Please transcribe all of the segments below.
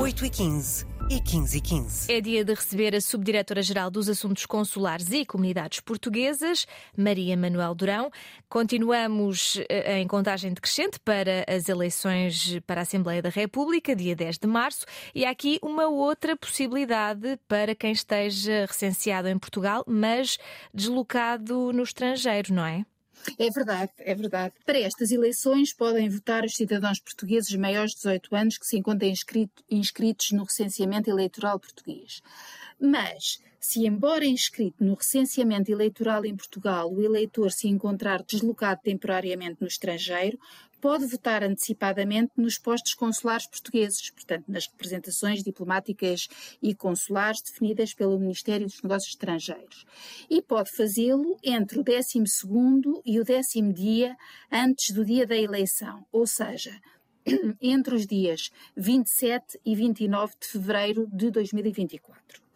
8h15 e 15 e 15. É dia de receber a Subdiretora-Geral dos Assuntos Consulares e Comunidades Portuguesas, Maria Manuel Durão. Continuamos eh, em contagem decrescente para as eleições para a Assembleia da República, dia 10 de março, e há aqui uma outra possibilidade para quem esteja recenseado em Portugal, mas deslocado no estrangeiro, não é? É verdade, é verdade. Para estas eleições podem votar os cidadãos portugueses maiores de 18 anos que se encontrem inscrito, inscritos no recenseamento eleitoral português. Mas, se embora inscrito no recenseamento eleitoral em Portugal, o eleitor se encontrar deslocado temporariamente no estrangeiro, pode votar antecipadamente nos postos consulares portugueses, portanto, nas representações diplomáticas e consulares definidas pelo Ministério dos Negócios Estrangeiros. E pode fazê-lo entre o 12 e o décimo dia antes do dia da eleição, ou seja, entre os dias 27 e 29 de fevereiro de 2024.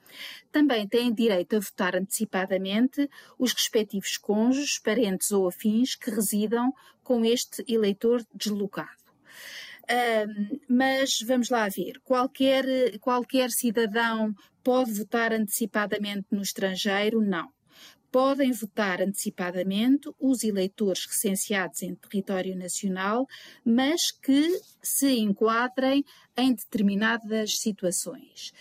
Também têm direito a votar antecipadamente os respectivos cônjuges, parentes ou afins que residam com este eleitor deslocado. Um, mas vamos lá ver, qualquer, qualquer cidadão pode votar antecipadamente no estrangeiro? Não podem votar antecipadamente os eleitores recenseados em território nacional, mas que se enquadrem em determinadas situações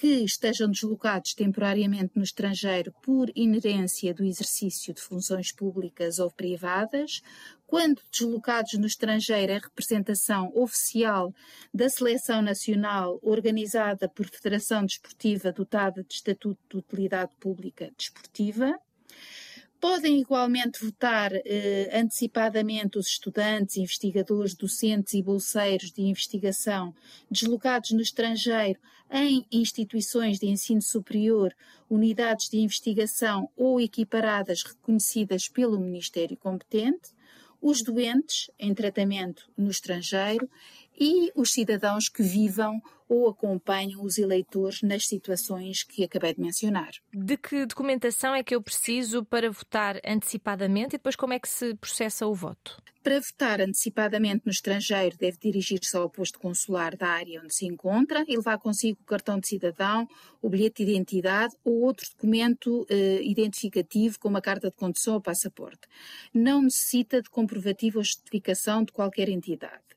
que estejam deslocados temporariamente no estrangeiro por inerência do exercício de funções públicas ou privadas, quando deslocados no estrangeiro em representação oficial da seleção nacional organizada por Federação Desportiva dotada de Estatuto de Utilidade Pública Desportiva, Podem igualmente votar eh, antecipadamente os estudantes, investigadores, docentes e bolseiros de investigação deslocados no estrangeiro em instituições de ensino superior, unidades de investigação ou equiparadas reconhecidas pelo Ministério competente, os doentes em tratamento no estrangeiro e os cidadãos que vivam ou acompanham os eleitores nas situações que acabei de mencionar. De que documentação é que eu preciso para votar antecipadamente e depois como é que se processa o voto? Para votar antecipadamente no estrangeiro, deve dirigir-se ao posto consular da área onde se encontra e levar consigo o cartão de cidadão, o bilhete de identidade ou outro documento eh, identificativo, como a carta de condução ou passaporte. Não necessita de comprovativo ou justificação de qualquer entidade.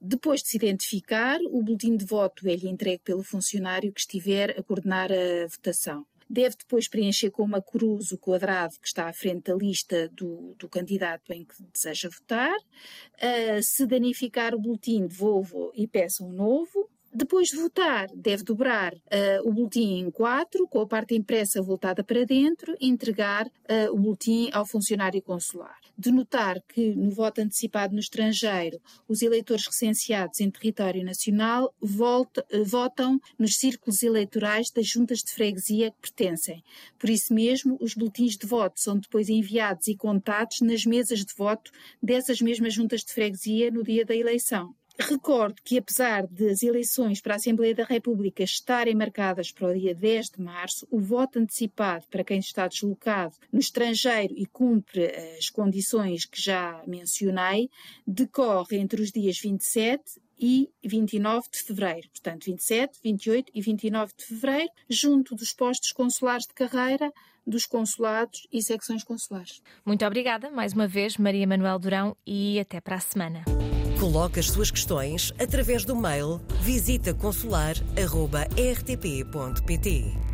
Depois de se identificar, o boletim de voto é-lhe entregue pelo funcionário que estiver a coordenar a votação. Deve depois preencher com uma cruz o quadrado que está à frente da lista do, do candidato em que deseja votar. Uh, se danificar o boletim, devolva e peça um novo. Depois de votar, deve dobrar uh, o boletim em quatro, com a parte impressa voltada para dentro, e entregar uh, o boletim ao funcionário consular. De notar que, no voto antecipado no estrangeiro, os eleitores recenseados em território nacional volta, uh, votam nos círculos eleitorais das juntas de freguesia que pertencem. Por isso mesmo, os boletins de voto são depois enviados e contados nas mesas de voto dessas mesmas juntas de freguesia no dia da eleição. Recordo que, apesar das eleições para a Assembleia da República estarem marcadas para o dia 10 de março, o voto antecipado para quem está deslocado no estrangeiro e cumpre as condições que já mencionei decorre entre os dias 27 e 29 de fevereiro. Portanto, 27, 28 e 29 de fevereiro, junto dos postos consulares de carreira, dos consulados e secções consulares. Muito obrigada mais uma vez, Maria Manuel Durão, e até para a semana. Coloque as suas questões através do mail visitaconsular.rtp.pt